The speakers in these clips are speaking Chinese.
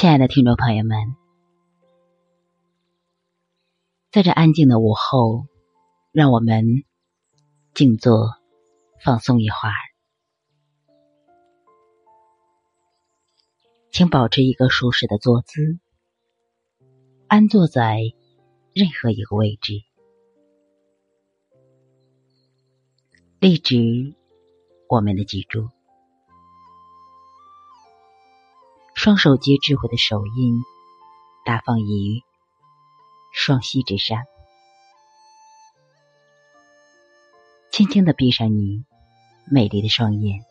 亲爱的听众朋友们，在这安静的午后，让我们静坐放松一会儿。请保持一个舒适的坐姿，安坐在任何一个位置，立直我们的脊柱。双手接智慧的手印，大放于双膝之上，轻轻的闭上你美丽的双眼，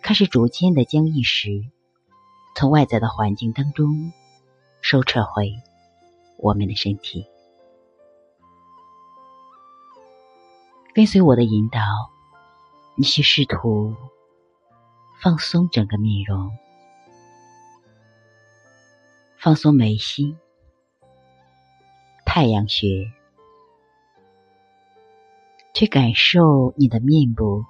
开始逐渐的将意识从外在的环境当中收撤回我们的身体，跟随我的引导，你去试图。放松整个面容，放松眉心、太阳穴，去感受你的面部，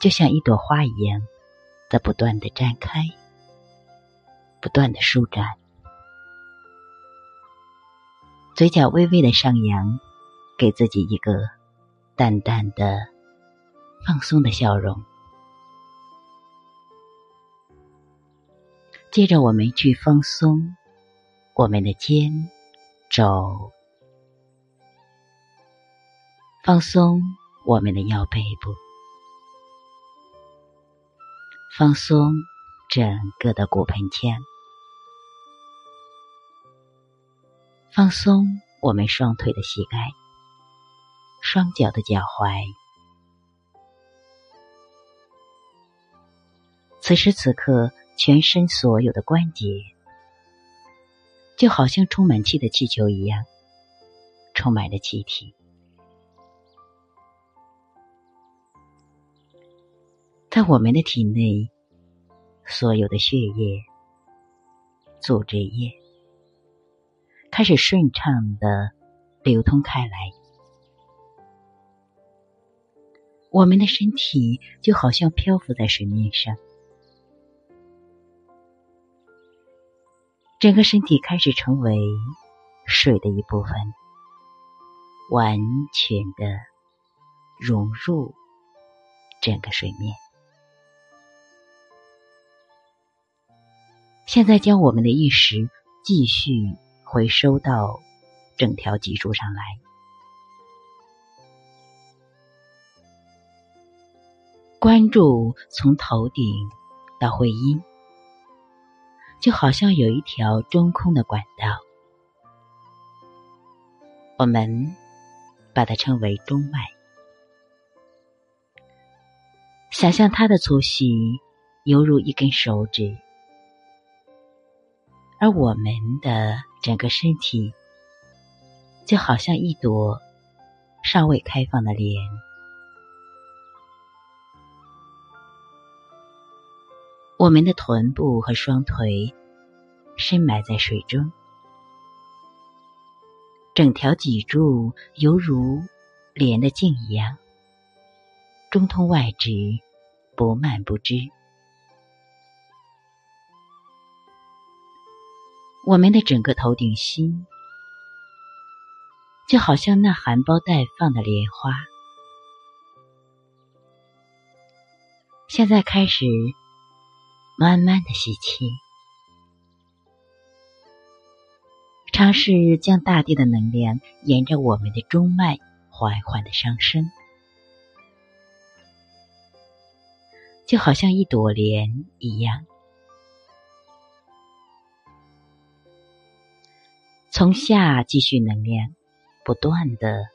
就像一朵花一样，在不断的绽开，不断的舒展，嘴角微微的上扬，给自己一个淡淡的、放松的笑容。接着，我们去放松我们的肩、肘，放松我们的腰背部，放松整个的骨盆腔，放松我们双腿的膝盖、双脚的脚踝。此时此刻。全身所有的关节，就好像充满气的气球一样，充满了气体。在我们的体内，所有的血液、组织液开始顺畅的流通开来，我们的身体就好像漂浮在水面上。整个身体开始成为水的一部分，完全的融入整个水面。现在将我们的意识继续回收到整条脊柱上来，关注从头顶到会阴。就好像有一条中空的管道，我们把它称为中脉。想象它的粗细犹如一根手指，而我们的整个身体就好像一朵尚未开放的莲。我们的臀部和双腿深埋在水中，整条脊柱犹如莲的茎一样，中通外直，不蔓不枝。我们的整个头顶心，就好像那含苞待放的莲花。现在开始。慢慢的吸气，尝试将大地的能量沿着我们的中脉缓缓的上升，就好像一朵莲一样，从下继续能量不断的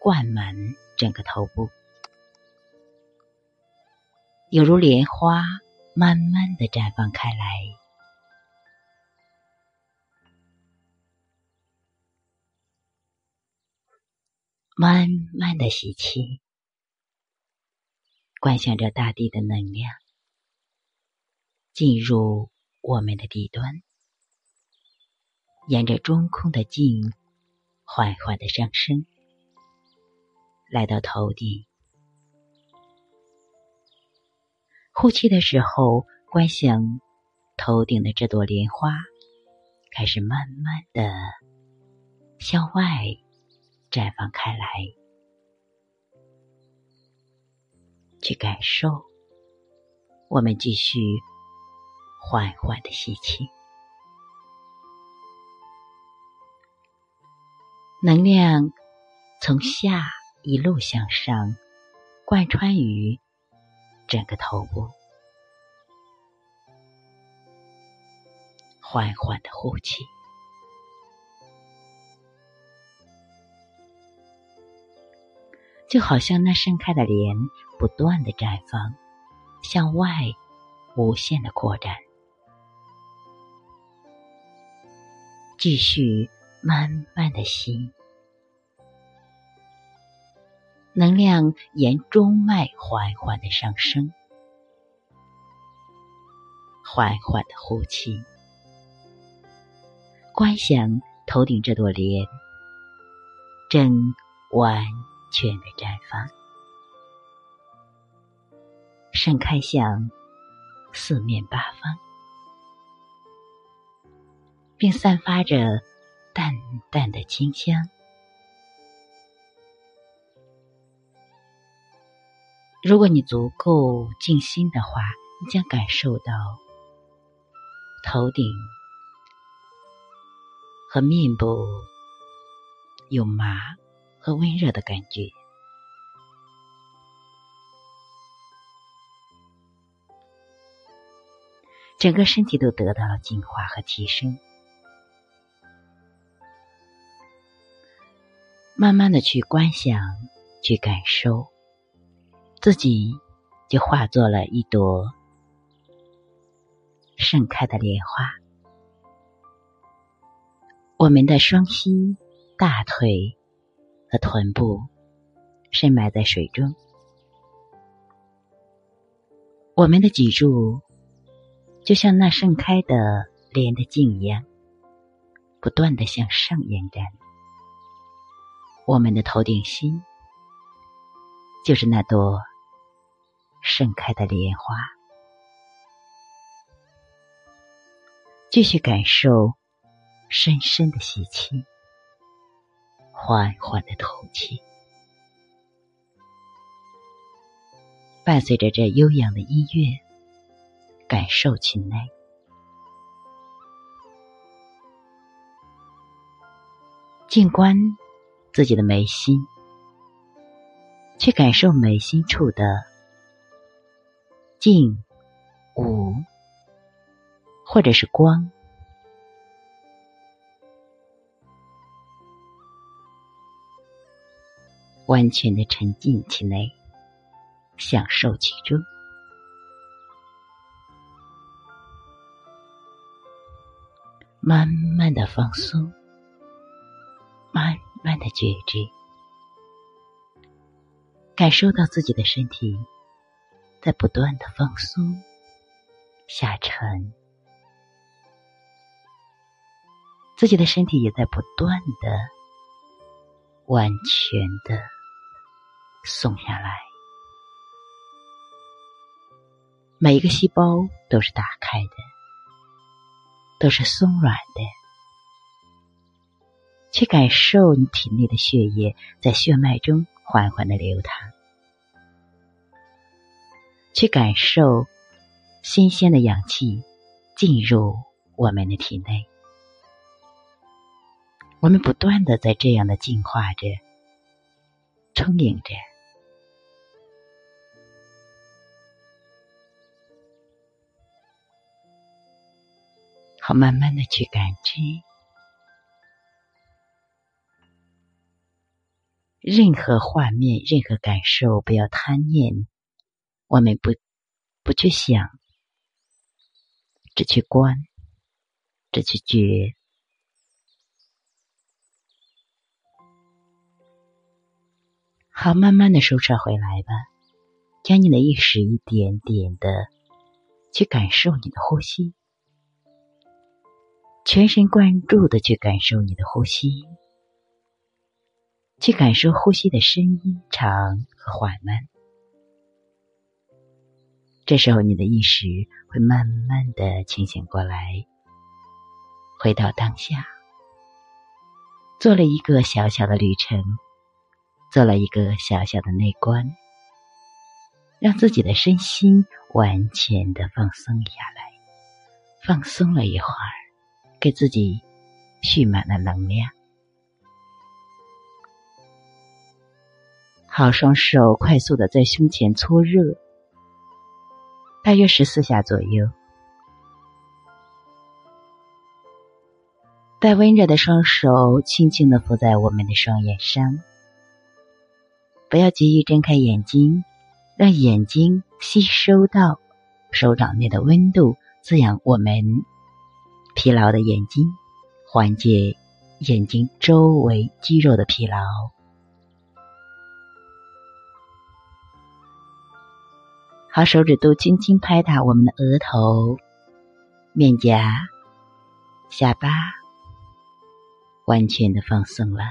灌满整个头部，犹如莲花。慢慢的绽放开来，慢慢的吸气，观想着大地的能量进入我们的地端，沿着中空的茎缓缓的上升，来到头顶。呼气的时候，观想头顶的这朵莲花开始慢慢的向外绽放开来，去感受。我们继续缓缓的吸气，能量从下一路向上，贯穿于整个头部。缓缓的呼气，就好像那盛开的莲不断的绽放，向外无限的扩展，继续慢慢的吸，能量沿中脉缓缓的上升，缓缓的呼气。观想头顶这朵莲正完全的绽放，盛开向四面八方，并散发着淡淡的清香。如果你足够静心的话，你将感受到头顶。和面部有麻和温热的感觉，整个身体都得到了净化和提升。慢慢的去观想，去感受，自己就化作了一朵盛开的莲花。我们的双膝、大腿和臀部深埋在水中，我们的脊柱就像那盛开的莲的茎一样，不断的向上延展。我们的头顶心就是那朵盛开的莲花，继续感受。深深的吸气，缓缓的吐气，伴随着这悠扬的音乐，感受其内，静观自己的眉心，去感受眉心处的静、无，或者是光。完全的沉浸其内，享受其中，慢慢的放松，慢慢的觉知，感受到自己的身体在不断的放松下沉，自己的身体也在不断的完全的。松下来，每一个细胞都是打开的，都是松软的。去感受你体内的血液在血脉中缓缓的流淌，去感受新鲜的氧气进入我们的体内。我们不断的在这样的进化着，充盈着。好，慢慢的去感知，任何画面、任何感受，不要贪念。我们不不去想，只去观，只去觉。好，慢慢的收摄回来吧，将你的意识一点点的去感受你的呼吸。全神贯注的去感受你的呼吸，去感受呼吸的声音长和缓慢，这时候，你的意识会慢慢的清醒过来，回到当下，做了一个小小的旅程，做了一个小小的内观，让自己的身心完全的放松下来。放松了一会儿，给自己蓄满了能量。好，双手快速的在胸前搓热。大约十四下左右，带温热的双手轻轻的扶在我们的双眼上，不要急于睁开眼睛，让眼睛吸收到手掌内的温度，滋养我们疲劳的眼睛，缓解眼睛周围肌肉的疲劳。好，手指都轻轻拍打我们的额头、面颊、下巴，完全的放松了。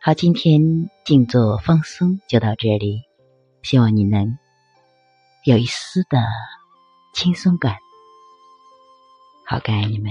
好，今天静坐放松就到这里，希望你能有一丝的轻松感。好，感恩你们。